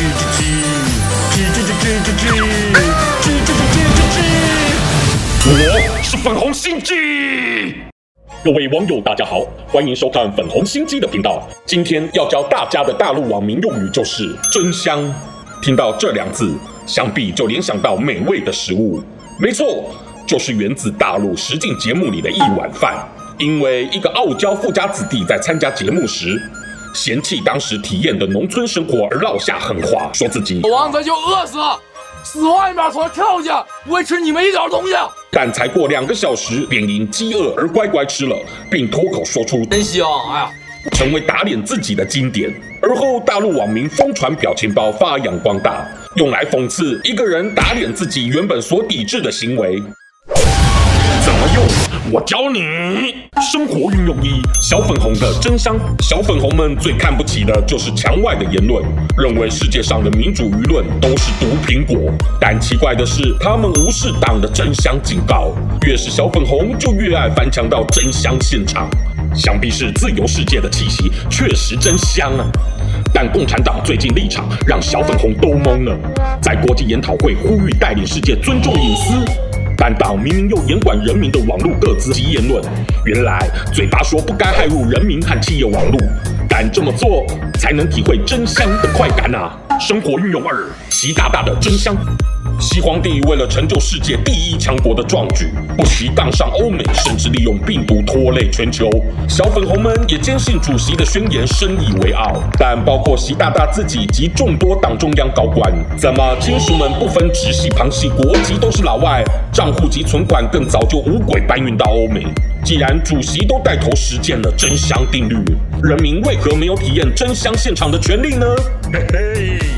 我是粉红心机。各位网友，大家好，欢迎收看粉红心机的频道。今天要教大家的大陆网民用语就是“真香”。听到这两字，想必就联想到美味的食物。没错，就是源自大陆实境节目里的一碗饭。因为一个傲娇富家子弟在参加节目时，嫌弃当时体验的农村生活而落下狠话，说自己王子就饿死了。死外面从跳下，不会吃你们一点东西。但才过两个小时，便因饥饿而乖乖吃了，并脱口说出“真香”，哎呀，成为打脸自己的经典。而后，大陆网民疯传表情包发扬光大，用来讽刺一个人打脸自己原本所抵制的行为。我教你生活运用一，小粉红的真香。小粉红们最看不起的就是墙外的言论，认为世界上的民主舆论都是毒苹果。但奇怪的是，他们无视党的真香警告，越是小粉红就越爱翻墙到真香现场。想必是自由世界的气息确实真香啊！但共产党最近立场让小粉红都懵了，在国际研讨会呼吁带领世界尊重隐私。看到明明又严管人民的网络各自及言论，原来嘴巴说不该害入人民和企业网络，敢这么做才能体会真香的快感啊！生活运用二，习大大的真香。西皇帝为了成就世界第一强国的壮举，不惜杠上欧美，甚至利用病毒拖累全球。小粉红们也坚信主席的宣言，深以为傲。但包括习大大自己及众多党中央高官，怎么亲属们不分直系旁系国籍都是老外，账户及存款更早就无轨搬运到欧美？既然主席都带头实践了真香定律，人民为何没有体验真香现场的权利呢？嘿嘿。